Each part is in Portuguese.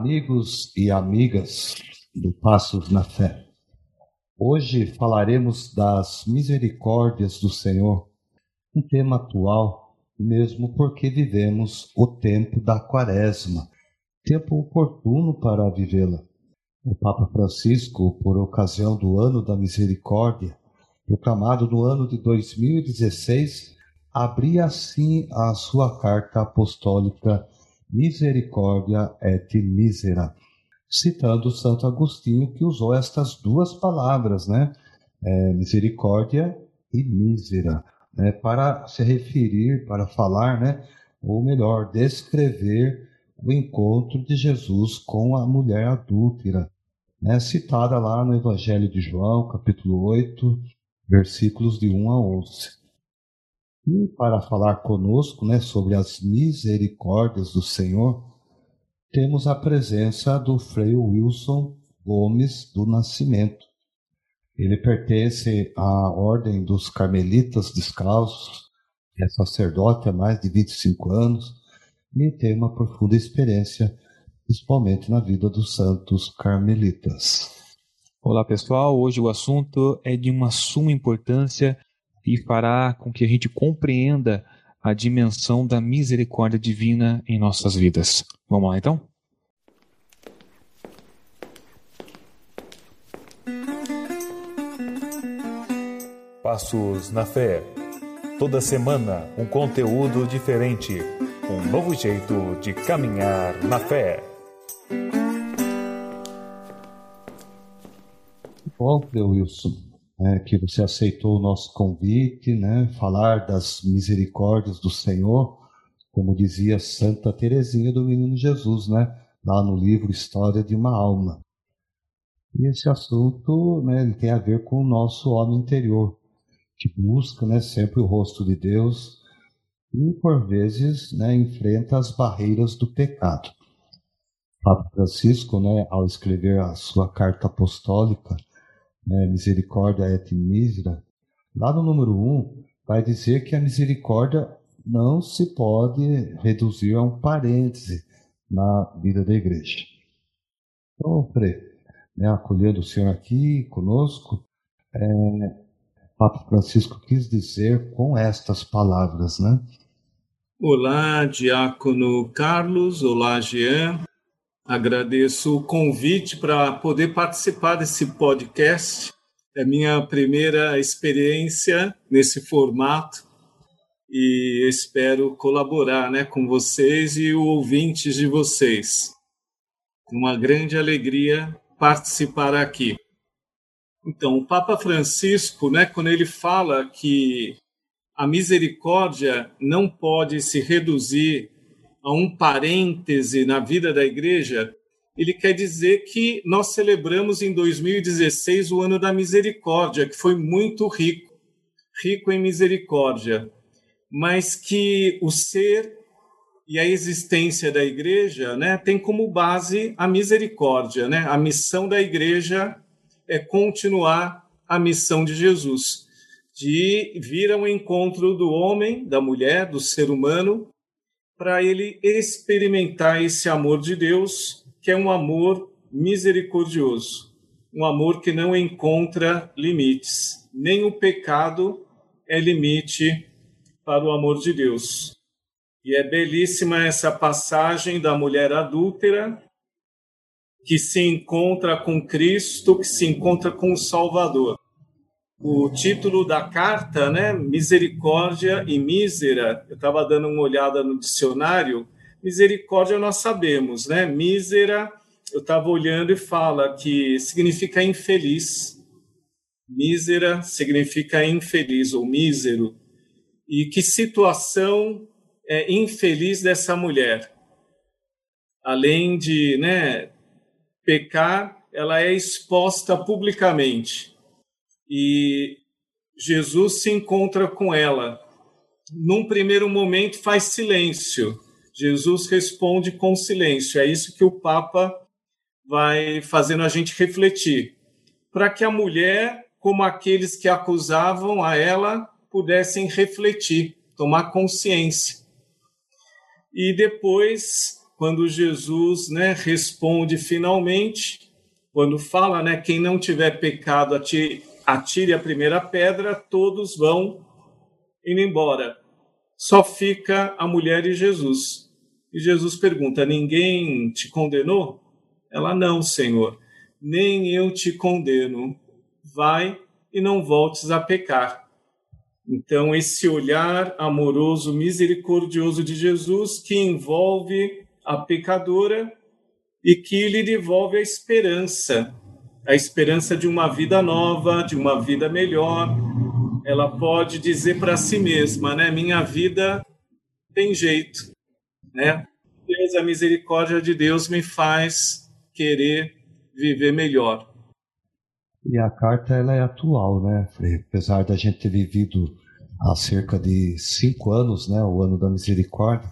amigos e amigas do Passos na Fé. Hoje falaremos das misericórdias do Senhor, um tema atual, mesmo porque vivemos o tempo da Quaresma, tempo oportuno para vivê-la. O Papa Francisco, por ocasião do Ano da Misericórdia, proclamado no ano de 2016, abria assim a sua carta apostólica Misericórdia et misera, citando Santo Agostinho que usou estas duas palavras, né? É, misericórdia e mísera, né? para se referir, para falar, né? ou melhor, descrever o encontro de Jesus com a mulher adúltera, né? citada lá no Evangelho de João, capítulo 8, versículos de 1 a 11. E para falar conosco né, sobre as misericórdias do Senhor, temos a presença do Frei Wilson Gomes do Nascimento. Ele pertence à Ordem dos Carmelitas Descalços, é sacerdote há mais de 25 anos e tem uma profunda experiência, principalmente na vida dos santos carmelitas. Olá pessoal, hoje o assunto é de uma suma importância e fará com que a gente compreenda a dimensão da misericórdia divina em nossas vidas. Vamos lá então? Passos na Fé. Toda semana um conteúdo diferente, um novo jeito de caminhar na fé. Bom, Wilson, é, que você aceitou o nosso convite, né? Falar das misericórdias do Senhor, como dizia Santa Teresinha do Menino Jesus, né? Lá no livro História de uma Alma. E esse assunto, né? Ele tem a ver com o nosso homem interior, que busca, né? Sempre o rosto de Deus e por vezes, né? Enfrenta as barreiras do pecado. Papa Francisco, né? Ao escrever a sua carta apostólica né, misericórdia et misera, lá no número 1, um, vai dizer que a misericórdia não se pode reduzir a um parêntese na vida da igreja. Então, Frei, né, acolhendo o senhor aqui conosco, é, Papa Francisco quis dizer com estas palavras, né? Olá, Diácono Carlos, olá, Jean, Agradeço o convite para poder participar desse podcast. É minha primeira experiência nesse formato e espero colaborar né, com vocês e ouvintes de vocês. Uma grande alegria participar aqui. Então, o Papa Francisco, né, quando ele fala que a misericórdia não pode se reduzir a um parêntese na vida da igreja, ele quer dizer que nós celebramos em 2016 o ano da misericórdia, que foi muito rico, rico em misericórdia, mas que o ser e a existência da igreja, né, tem como base a misericórdia, né? A missão da igreja é continuar a missão de Jesus, de vir ao encontro do homem, da mulher, do ser humano, para ele experimentar esse amor de Deus, que é um amor misericordioso, um amor que não encontra limites. Nem o pecado é limite para o amor de Deus. E é belíssima essa passagem da mulher adúltera que se encontra com Cristo, que se encontra com o Salvador o título da carta, né, misericórdia e mísera. Eu estava dando uma olhada no dicionário. Misericórdia nós sabemos, né? Mísera, eu estava olhando e fala que significa infeliz. Mísera significa infeliz ou mísero. E que situação é infeliz dessa mulher? Além de, né, pecar, ela é exposta publicamente e Jesus se encontra com ela. Num primeiro momento, faz silêncio. Jesus responde com silêncio. É isso que o Papa vai fazendo a gente refletir. Para que a mulher, como aqueles que acusavam a ela, pudessem refletir, tomar consciência. E depois, quando Jesus né, responde finalmente, quando fala, né, quem não tiver pecado, atire, atire a primeira pedra, todos vão indo embora. Só fica a mulher e Jesus. E Jesus pergunta: Ninguém te condenou? Ela: Não, Senhor, nem eu te condeno. Vai e não voltes a pecar. Então, esse olhar amoroso, misericordioso de Jesus que envolve a pecadora e que lhe devolve a esperança, a esperança de uma vida nova, de uma vida melhor. Ela pode dizer para si mesma, né, minha vida tem jeito, né? Deus, a misericórdia de Deus me faz querer viver melhor. E a carta ela é atual, né? Apesar da gente ter vivido há cerca de cinco anos, né? O ano da misericórdia,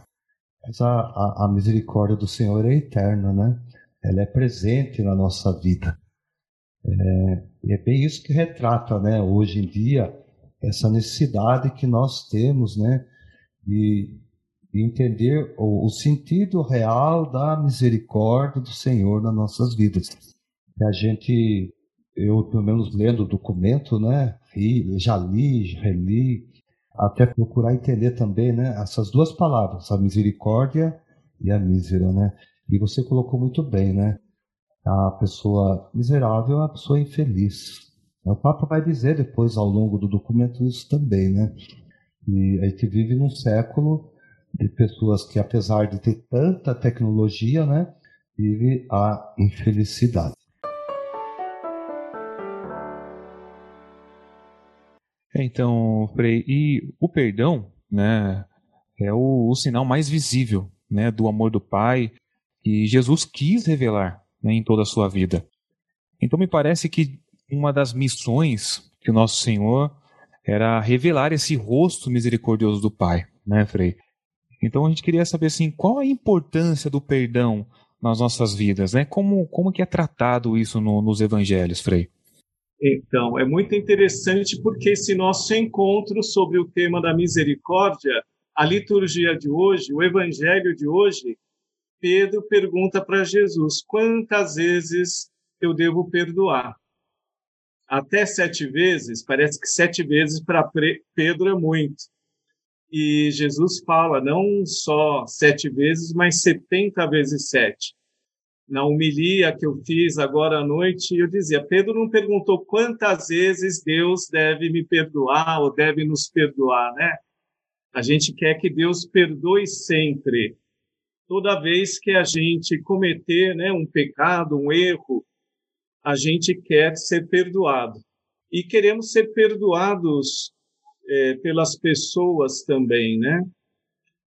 mas a, a, a misericórdia do Senhor é eterna, né? Ela é presente na nossa vida. É, e é bem isso que retrata, né? Hoje em dia essa necessidade que nós temos, né? De, de entender o, o sentido real da misericórdia do Senhor nas nossas vidas. E a gente eu, pelo menos lendo o documento, né, já li, reli, até procurar entender também, né, essas duas palavras, a misericórdia e a mísera, né? E você colocou muito bem, né? A pessoa miserável é uma pessoa infeliz. O Papa vai dizer depois, ao longo do documento, isso também, né? E a gente vive num século de pessoas que, apesar de ter tanta tecnologia, né, vive a infelicidade. Então, Frei, e o perdão, né, é o, o, sinal mais visível, né, do amor do Pai que Jesus quis revelar né, em toda a sua vida. Então, me parece que uma das missões o nosso Senhor era revelar esse rosto misericordioso do Pai, né, Frei? Então, a gente queria saber assim, qual a importância do perdão nas nossas vidas, né? Como como que é tratado isso no, nos Evangelhos, Frei? Então, é muito interessante porque esse nosso encontro sobre o tema da misericórdia, a liturgia de hoje, o evangelho de hoje, Pedro pergunta para Jesus: quantas vezes eu devo perdoar? Até sete vezes? Parece que sete vezes para Pedro é muito. E Jesus fala não só sete vezes, mas setenta vezes sete na homilia que eu fiz agora à noite, eu dizia: Pedro não perguntou quantas vezes Deus deve me perdoar ou deve nos perdoar, né? A gente quer que Deus perdoe sempre. Toda vez que a gente cometer né, um pecado, um erro, a gente quer ser perdoado. E queremos ser perdoados é, pelas pessoas também, né?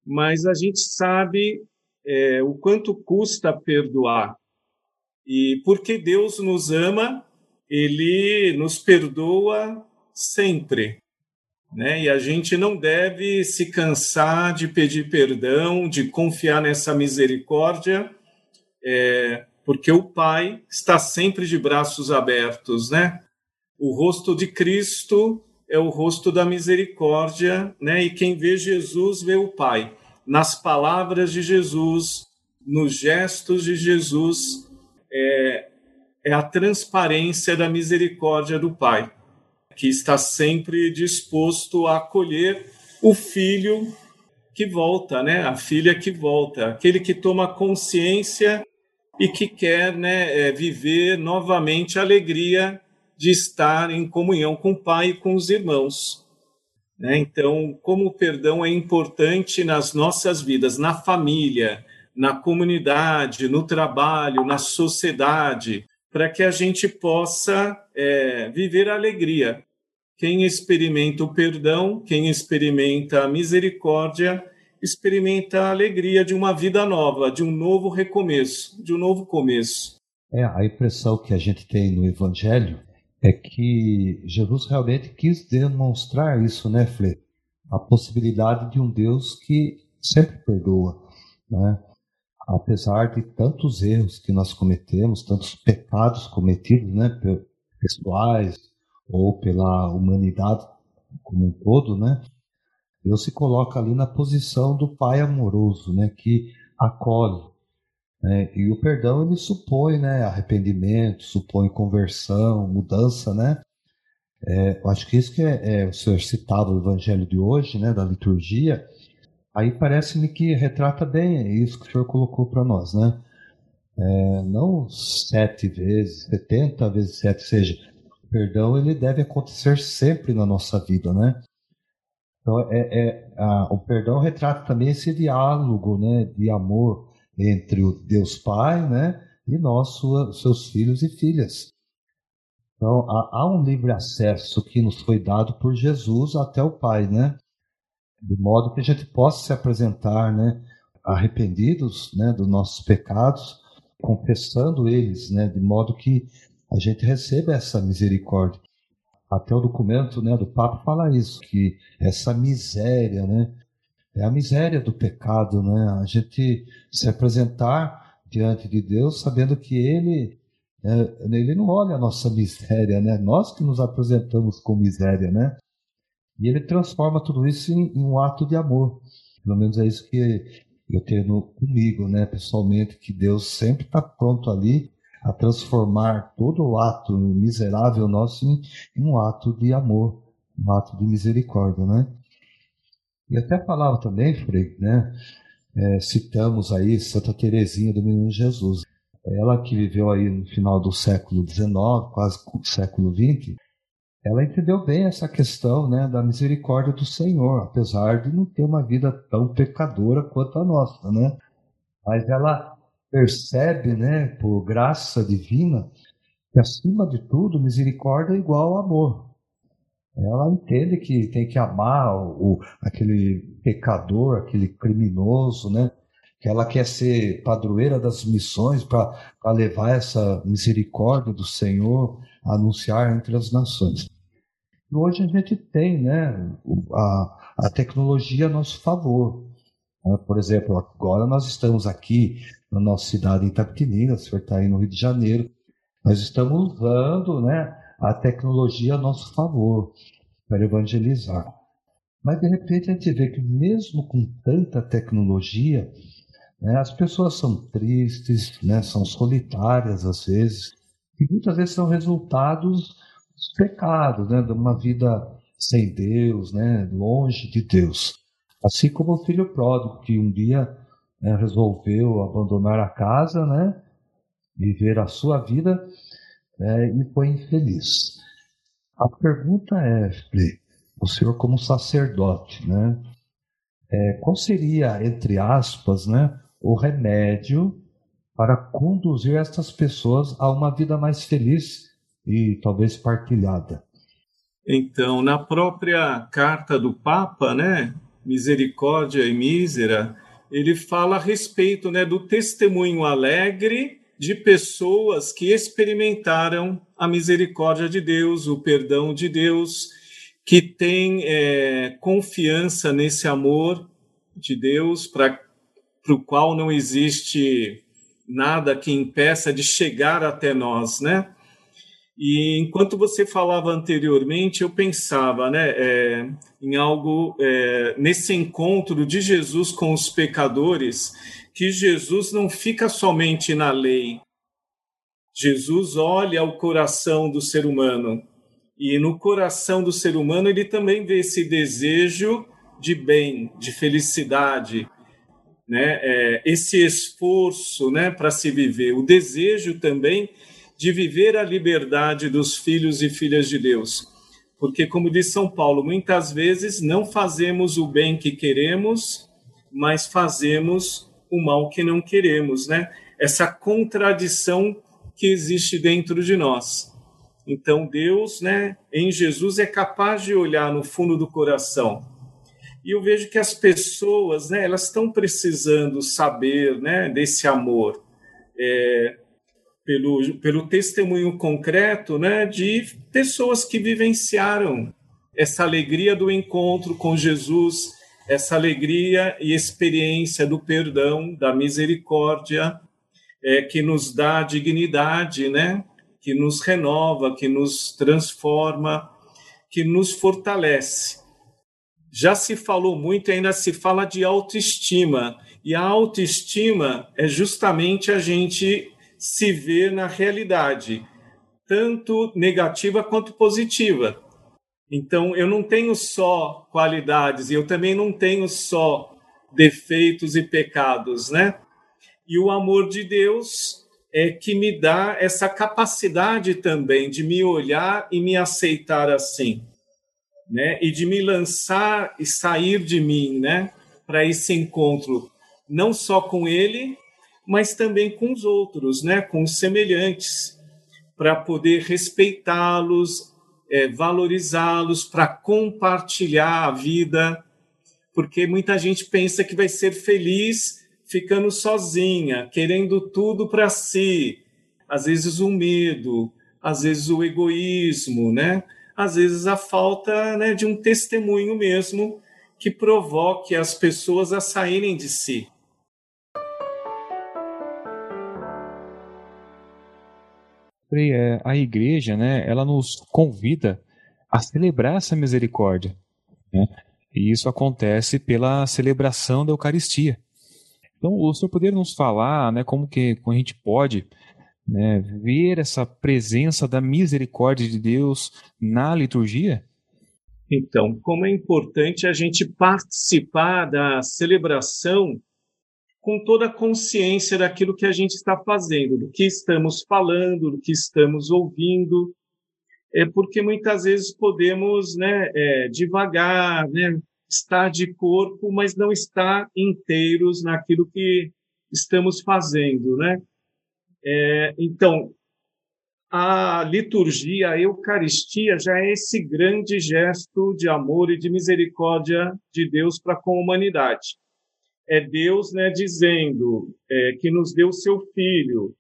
Mas a gente sabe é, o quanto custa perdoar. E porque Deus nos ama, Ele nos perdoa sempre. Né? E a gente não deve se cansar de pedir perdão, de confiar nessa misericórdia, é, porque o Pai está sempre de braços abertos, né? O rosto de Cristo é o rosto da misericórdia, né? E quem vê Jesus vê o Pai nas palavras de Jesus, nos gestos de Jesus, é, é a transparência da misericórdia do Pai, que está sempre disposto a acolher o filho que volta, né? A filha que volta, aquele que toma consciência e que quer, né, é, viver novamente a alegria de estar em comunhão com o Pai e com os irmãos. Né? Então, como o perdão é importante nas nossas vidas, na família, na comunidade, no trabalho, na sociedade, para que a gente possa é, viver a alegria. Quem experimenta o perdão, quem experimenta a misericórdia, experimenta a alegria de uma vida nova, de um novo recomeço, de um novo começo. É, a impressão que a gente tem no Evangelho é que Jesus realmente quis demonstrar isso, né, Flê? A possibilidade de um Deus que sempre perdoa, né? Apesar de tantos erros que nós cometemos, tantos pecados cometidos, né, pessoais ou pela humanidade como um todo, né? Deus se coloca ali na posição do Pai amoroso, né, que acolhe, Né? E o perdão ele supõe né, arrependimento, supõe conversão, mudança, né? É, eu acho que isso que é, é o senhor citado no evangelho de hoje, né, da liturgia, aí parece-me que retrata bem isso que o senhor colocou para nós, né? É, não sete vezes, setenta vezes sete, seja, o perdão ele deve acontecer sempre na nossa vida, né? Então, é, é a, o perdão retrata também esse diálogo, né, de amor entre o Deus Pai, né, e nós, sua, seus filhos e filhas. Então, há, há, um livre acesso que nos foi dado por Jesus até o Pai, né? De modo que a gente possa se apresentar, né? Arrependidos, né? Dos nossos pecados, confessando eles, né? De modo que a gente receba essa misericórdia. Até o documento, né? Do Papa fala isso, que essa miséria, né? É a miséria do pecado, né? A gente se apresentar diante de Deus sabendo que Ele é, ele não olha a nossa miséria, né? Nós que nos apresentamos com miséria, né? E ele transforma tudo isso em, em um ato de amor. Pelo menos é isso que eu tenho comigo, né? Pessoalmente, que Deus sempre está pronto ali a transformar todo o ato miserável nosso em, em um ato de amor, um ato de misericórdia, né? E até falava também, Frei, né? É, citamos aí Santa Teresinha do Menino Jesus. Ela que viveu aí no final do século XIX, quase século XX, ela entendeu bem essa questão né, da misericórdia do Senhor, apesar de não ter uma vida tão pecadora quanto a nossa, né? Mas ela percebe, né, por graça divina, que acima de tudo, misericórdia é igual ao amor. Ela entende que tem que amar o, aquele pecador, aquele criminoso, né? Que ela quer ser padroeira das missões para levar essa misericórdia do Senhor a anunciar entre as nações. E hoje a gente tem né, a, a tecnologia a nosso favor. Né? Por exemplo, agora nós estamos aqui na nossa cidade Itapetininga, o senhor está aí no Rio de Janeiro, nós estamos usando né, a tecnologia a nosso favor para evangelizar. Mas de repente a gente vê que mesmo com tanta tecnologia, né? As pessoas são tristes, né? são solitárias às vezes, e muitas vezes são resultados dos pecados, né? de uma vida sem Deus, né? longe de Deus. Assim como o filho pródigo, que um dia né, resolveu abandonar a casa, né? viver a sua vida né, e foi infeliz. A pergunta é, o senhor como sacerdote, né? É, qual seria, entre aspas, né, o remédio para conduzir essas pessoas a uma vida mais feliz e talvez partilhada. Então, na própria carta do Papa, né, Misericórdia e Mísera, ele fala a respeito, né, do testemunho alegre de pessoas que experimentaram a misericórdia de Deus, o perdão de Deus, que têm é, confiança nesse amor de Deus para para o qual não existe nada que impeça de chegar até nós, né? E enquanto você falava anteriormente, eu pensava, né, é, em algo é, nesse encontro de Jesus com os pecadores, que Jesus não fica somente na lei. Jesus olha o coração do ser humano e no coração do ser humano ele também vê esse desejo de bem, de felicidade, né, é, esse esforço né, para se viver, o desejo também de viver a liberdade dos filhos e filhas de Deus. Porque, como diz São Paulo, muitas vezes não fazemos o bem que queremos, mas fazemos o mal que não queremos, né? Essa contradição que existe dentro de nós. Então, Deus, né, em Jesus, é capaz de olhar no fundo do coração e eu vejo que as pessoas, né, elas estão precisando saber, né, desse amor, é, pelo, pelo testemunho concreto, né, de pessoas que vivenciaram essa alegria do encontro com Jesus, essa alegria e experiência do perdão, da misericórdia, é, que nos dá dignidade, né, que nos renova, que nos transforma, que nos fortalece. Já se falou muito e ainda se fala de autoestima. E a autoestima é justamente a gente se ver na realidade, tanto negativa quanto positiva. Então, eu não tenho só qualidades, e eu também não tenho só defeitos e pecados, né? E o amor de Deus é que me dá essa capacidade também de me olhar e me aceitar assim, né? E de me lançar e sair de mim, né? Para esse encontro, não só com Ele, mas também com os outros, né? Com os semelhantes, para poder respeitá-los, é, valorizá-los, para compartilhar a vida, porque muita gente pensa que vai ser feliz ficando sozinha, querendo tudo para si. Às vezes o medo, às vezes o egoísmo, né? Às vezes a falta né, de um testemunho mesmo que provoque as pessoas a saírem de si. É, a igreja, né, ela nos convida a celebrar essa misericórdia. Né? E isso acontece pela celebração da Eucaristia. Então, o senhor poderia nos falar né, como, que, como a gente pode né, ver essa presença da misericórdia de Deus na liturgia? Então, como é importante a gente participar da celebração com toda a consciência daquilo que a gente está fazendo, do que estamos falando, do que estamos ouvindo, é porque muitas vezes podemos, né, é, devagar, né, estar de corpo, mas não estar inteiros naquilo que estamos fazendo, né? É, então, a liturgia, a Eucaristia já é esse grande gesto de amor e de misericórdia de Deus para com a humanidade é Deus né, dizendo é, que nos deu seu Filho,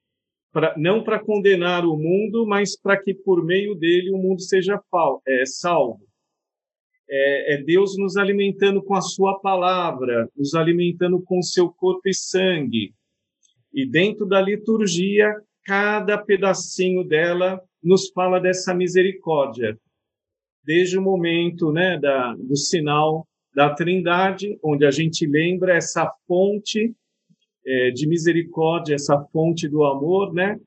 pra, não para condenar o mundo, mas para que por meio dele o mundo seja é, salvo. É, é, Deus nos alimentando com a sua palavra, nos alimentando com seu corpo e sangue. E dentro da liturgia, cada pedacinho dela nos fala dessa misericórdia. Desde o momento né, da, do sinal da Trindade, onde a gente lembra essa fonte é, de misericórdia, essa fonte do amor, né?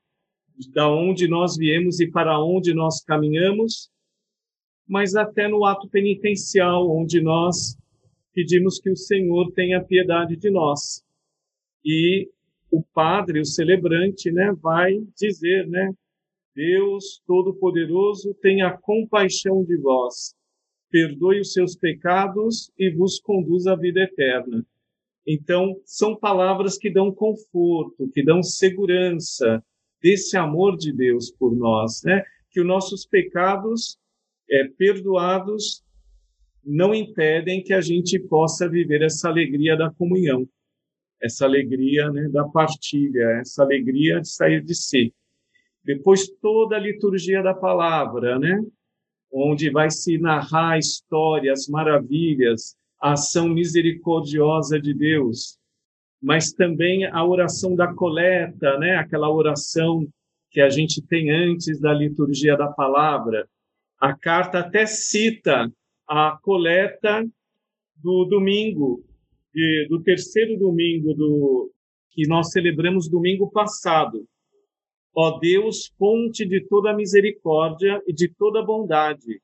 Da onde nós viemos e para onde nós caminhamos, mas até no ato penitencial, onde nós pedimos que o Senhor tenha piedade de nós. E o padre, o celebrante, né, vai dizer, né, Deus Todo-Poderoso, tenha compaixão de vós perdoe os seus pecados e vos conduz à vida eterna. Então, são palavras que dão conforto, que dão segurança desse amor de Deus por nós, né? Que os nossos pecados é, perdoados não impedem que a gente possa viver essa alegria da comunhão, essa alegria né, da partilha, essa alegria de sair de si. Depois toda a liturgia da palavra, né? onde vai se narrar histórias, maravilhas, a ação misericordiosa de Deus, mas também a oração da coleta, né? Aquela oração que a gente tem antes da liturgia da palavra. A carta até cita a coleta do domingo, de, do terceiro domingo do que nós celebramos domingo passado, Ó Deus, fonte de toda misericórdia e de toda bondade,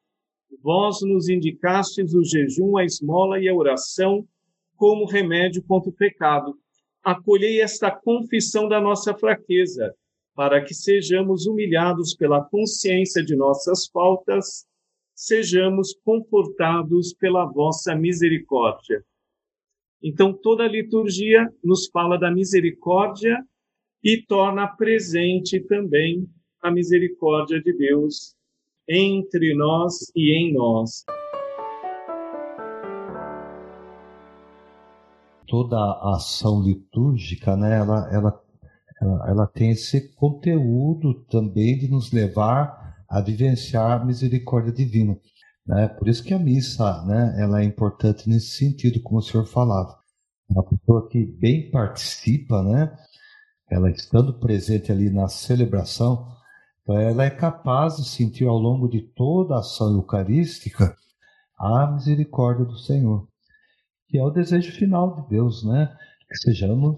vós nos indicastes o jejum, a esmola e a oração como remédio contra o pecado. Acolhei esta confissão da nossa fraqueza, para que sejamos humilhados pela consciência de nossas faltas, sejamos confortados pela vossa misericórdia. Então, toda a liturgia nos fala da misericórdia e torna presente também a misericórdia de Deus entre nós e em nós. Toda a ação litúrgica, né, ela, ela, ela, ela tem esse conteúdo também de nos levar a vivenciar a misericórdia divina. Né? Por isso que a missa né, ela é importante nesse sentido, como o senhor falava. Uma pessoa que bem participa, né, ela estando presente ali na celebração, ela é capaz de sentir ao longo de toda a ação eucarística a misericórdia do Senhor, que é o desejo final de Deus, né? Que sejamos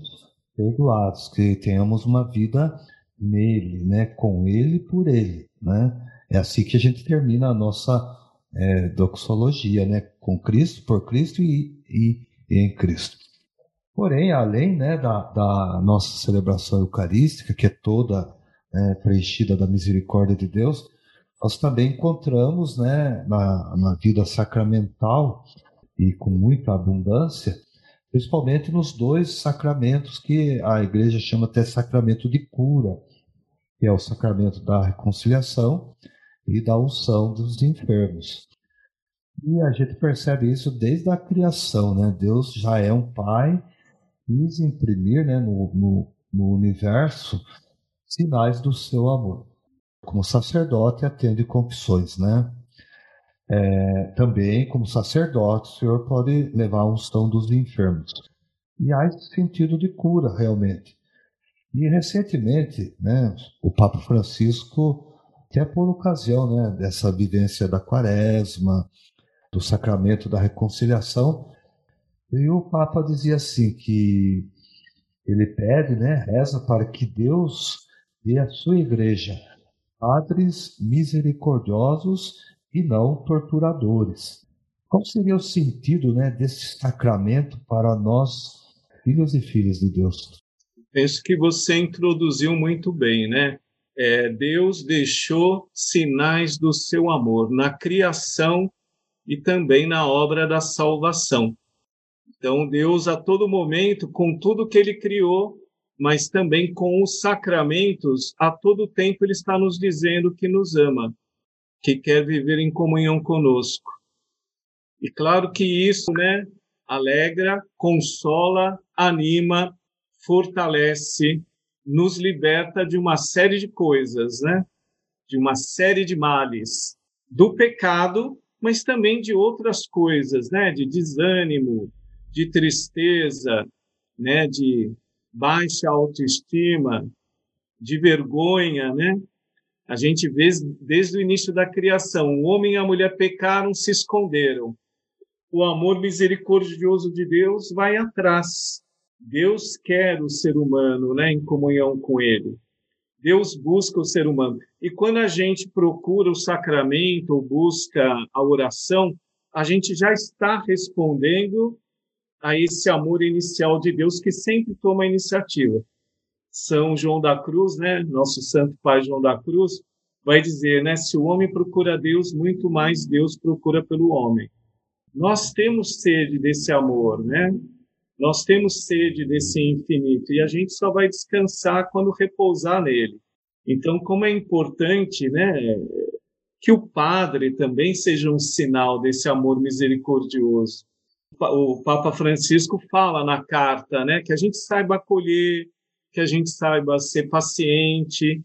perdoados, que tenhamos uma vida nele, né? Com ele por ele, né? É assim que a gente termina a nossa é, doxologia, né? Com Cristo, por Cristo e, e, e em Cristo. Porém, além né, da, da, nossa celebração eucarística, que é toda é, preenchida da misericórdia de Deus, nós também encontramos né, na, na vida sacramental e com muita abundância, principalmente nos dois sacramentos que a igreja chama até sacramento de cura, que é o sacramento da reconciliação e da unção dos enfermos. E a gente percebe isso desde a criação, né? Deus já é um pai quis imprimir né, no, no, no universo sinais do seu amor. Como sacerdote, atende confissões, né? É, também, como sacerdote, o Senhor pode levar a unção dos enfermos. E há esse sentido de cura, realmente. E recentemente, né, o Papa Francisco, até por ocasião né, dessa vivência da quaresma, do sacramento da reconciliação, e o Papa dizia assim que ele pede, né, reza para que Deus dê à sua igreja padres misericordiosos e não torturadores. Qual seria o sentido, né, desse sacramento para nós, filhos e filhas de Deus? Penso que você introduziu muito bem, né? É, Deus deixou sinais do seu amor na criação e também na obra da salvação. Então, Deus, a todo momento, com tudo que Ele criou, mas também com os sacramentos, a todo tempo Ele está nos dizendo que nos ama, que quer viver em comunhão conosco. E claro que isso, né, alegra, consola, anima, fortalece, nos liberta de uma série de coisas, né? De uma série de males, do pecado, mas também de outras coisas, né? De desânimo, de tristeza, né, de baixa autoestima, de vergonha, né? A gente vê desde o início da criação, o homem e a mulher pecaram, se esconderam. O amor misericordioso de Deus vai atrás. Deus quer o ser humano, né, em comunhão com ele. Deus busca o ser humano. E quando a gente procura o sacramento ou busca a oração, a gente já está respondendo a esse amor inicial de Deus que sempre toma a iniciativa. São João da Cruz, né, nosso santo pai João da Cruz, vai dizer, né, se o homem procura Deus, muito mais Deus procura pelo homem. Nós temos sede desse amor, né? Nós temos sede desse infinito e a gente só vai descansar quando repousar nele. Então, como é importante, né, que o padre também seja um sinal desse amor misericordioso o Papa Francisco fala na carta, né, que a gente saiba acolher, que a gente saiba ser paciente,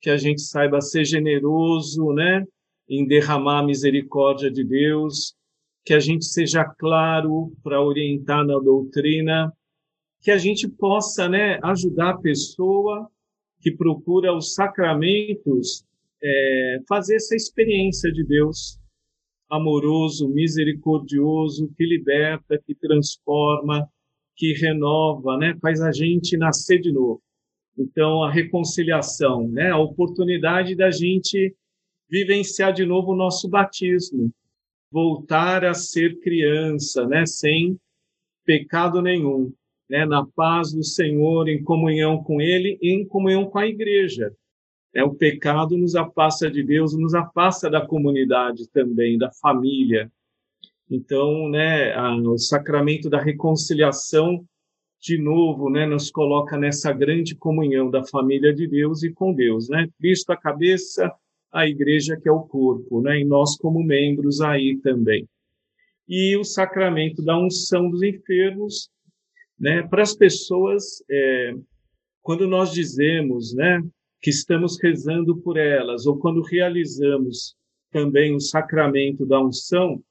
que a gente saiba ser generoso, né, em derramar a misericórdia de Deus, que a gente seja claro para orientar na doutrina, que a gente possa, né, ajudar a pessoa que procura os sacramentos é, fazer essa experiência de Deus, amoroso, misericordioso, que liberta, que transforma, que renova, né? Faz a gente nascer de novo. Então, a reconciliação, né? A oportunidade da gente vivenciar de novo o nosso batismo, voltar a ser criança, né? Sem pecado nenhum, né? Na paz do Senhor, em comunhão com Ele e em comunhão com a Igreja. É, o pecado nos afasta de Deus, nos afasta da comunidade também, da família. Então, né, a, o sacramento da reconciliação, de novo, né, nos coloca nessa grande comunhão da família de Deus e com Deus, né? Cristo a cabeça, a igreja que é o corpo, né? E nós como membros aí também. E o sacramento da unção dos enfermos, né? Para as pessoas, é, quando nós dizemos, né? que estamos rezando por elas, ou quando realizamos também o sacramento da unção,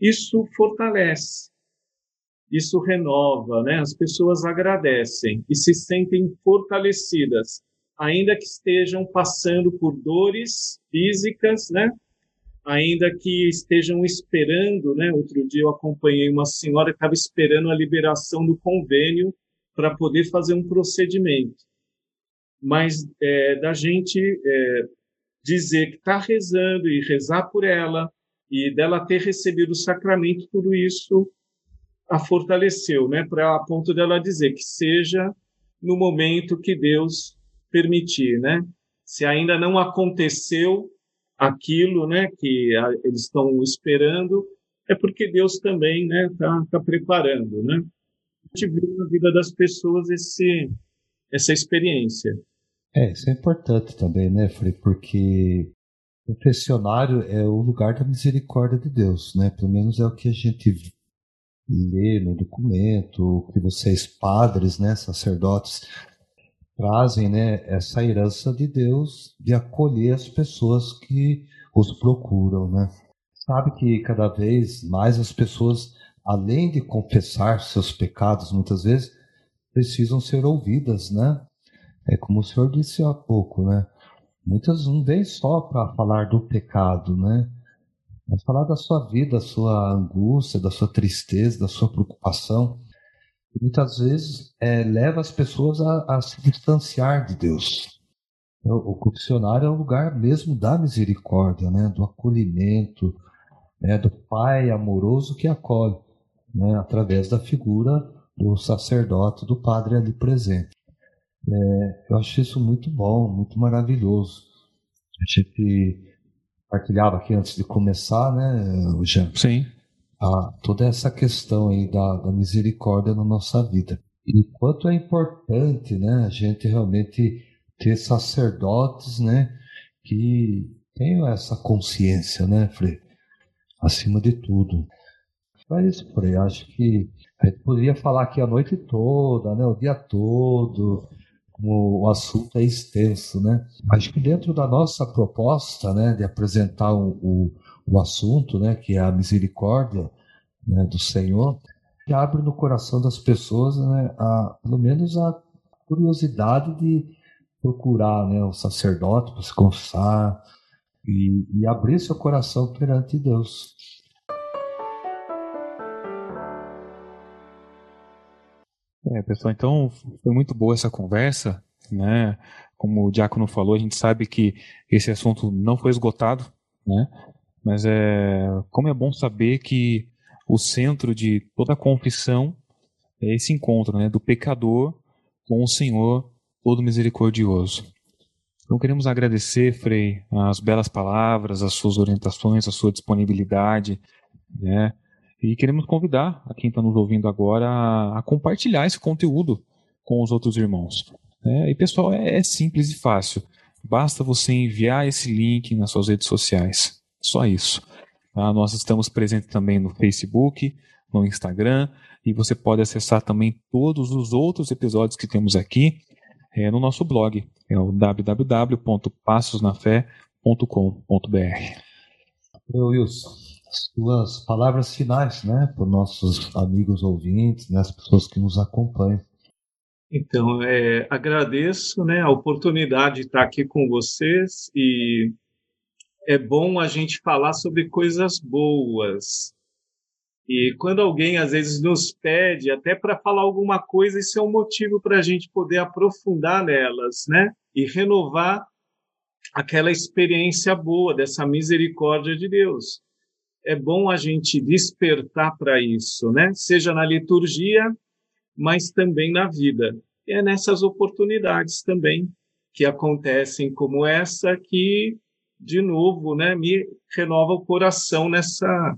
isso fortalece, isso renova, né? As pessoas agradecem e se sentem fortalecidas, ainda que estejam passando por dores físicas, né? ainda que estejam esperando, né? Outro dia eu acompanhei uma senhora que estava esperando a liberação do convênio para poder fazer um procedimento. Mas é, da gente é, dizer que está rezando e rezar por ela e dela ter recebido o sacramento, tudo isso a fortaleceu, né? Para a ponto dela dizer que seja no momento que Deus permitir, né? Se ainda não aconteceu aquilo, né, que a, eles estão esperando, é porque Deus também, né, está tá preparando, né? A gente na vida das pessoas esse essa experiência. É, isso é importante também, né, Frei? Porque o confessionário é o lugar da misericórdia de Deus, né? Pelo menos é o que a gente lê no documento, que vocês padres, né, sacerdotes, trazem, né, essa herança de Deus de acolher as pessoas que os procuram, né? Sabe que cada vez mais as pessoas, além de confessar seus pecados, muitas vezes precisam ser ouvidas, né? É como o senhor disse há pouco, né? Muitas não vêm só para falar do pecado, né? Mas falar da sua vida, da sua angústia, da sua tristeza, da sua preocupação. Muitas vezes é, leva as pessoas a, a, se distanciar de Deus. O, o confessionário é o lugar mesmo da misericórdia, né? Do acolhimento, né? do Pai amoroso que acolhe, né? Através da figura do sacerdote, do padre ali presente. É, eu acho isso muito bom, muito maravilhoso. A gente partilhava aqui antes de começar, né, Jean? Sim. A, toda essa questão aí da, da misericórdia na nossa vida. E quanto é importante, né, a gente realmente ter sacerdotes, né, que tenham essa consciência, né, Frei? Acima de tudo. É isso, Frei. Acho que a gente poderia falar aqui a noite toda, né, o dia todo, como o assunto é extenso, né? Acho que dentro da nossa proposta, né, de apresentar o, o, o assunto, né, que é a misericórdia né, do Senhor, que abre no coração das pessoas, né, a, pelo menos a curiosidade de procurar, né, o sacerdote para se confessar e, e abrir seu coração perante Deus. É, pessoal, então foi muito boa essa conversa, né? Como o Diácono falou, a gente sabe que esse assunto não foi esgotado, né? Mas é, como é bom saber que o centro de toda a confissão é esse encontro, né? Do pecador com o Senhor todo misericordioso. Então queremos agradecer, Frei, as belas palavras, as suas orientações, a sua disponibilidade, né? E queremos convidar a quem está nos ouvindo agora a, compartilhar esse conteúdo com os outros irmãos. É, e pessoal, é, é, simples e fácil. Basta você enviar esse link nas suas redes sociais. Só isso. Tá? Nós estamos presentes também no Facebook, no Instagram, e você pode acessar também todos os outros episódios que temos aqui é, no nosso blog, é o www.passosnafé.com.br. Wilson suas palavras finais, né, para os nossos amigos ouvintes, né, as pessoas que nos acompanham. Então, é, agradeço né, a oportunidade de estar aqui com vocês e é bom a gente falar sobre coisas boas. E quando alguém às vezes nos pede até para falar alguma coisa, isso é um motivo para a gente poder aprofundar nelas, né? E renovar aquela experiência boa dessa misericórdia de Deus é bom a gente despertar para isso, né? Seja na liturgia, mas também na vida. E é nessas oportunidades também que acontecem como essa que de novo, né, me renova o coração nessa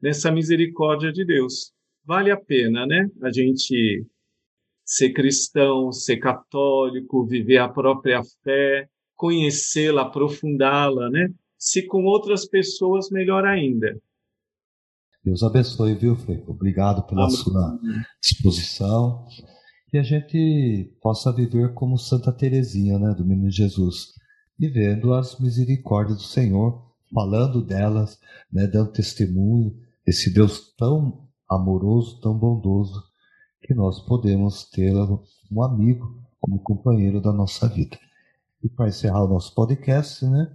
nessa misericórdia de Deus. Vale a pena, né? A gente ser cristão, ser católico, viver a própria fé, conhecê-la, aprofundá-la, né? Se com outras pessoas, melhor ainda. Deus abençoe, viu, Frei? Obrigado pela Amém. sua disposição. Que a gente possa viver como Santa Teresinha, né, do Menino Jesus, vivendo as misericórdias do Senhor, falando delas, né, dando testemunho desse Deus tão amoroso, tão bondoso, que nós podemos tê-lo como amigo, como companheiro da nossa vida. E para encerrar o nosso podcast, né,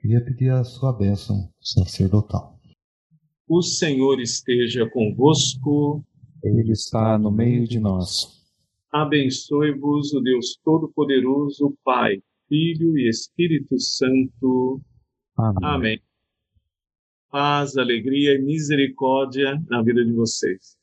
Queria pedir a sua bênção sacerdotal. O Senhor esteja convosco. Ele está no meio de nós. Abençoe-vos o Deus Todo-Poderoso, Pai, Filho e Espírito Santo. Amém. Amém. Paz, alegria e misericórdia na vida de vocês.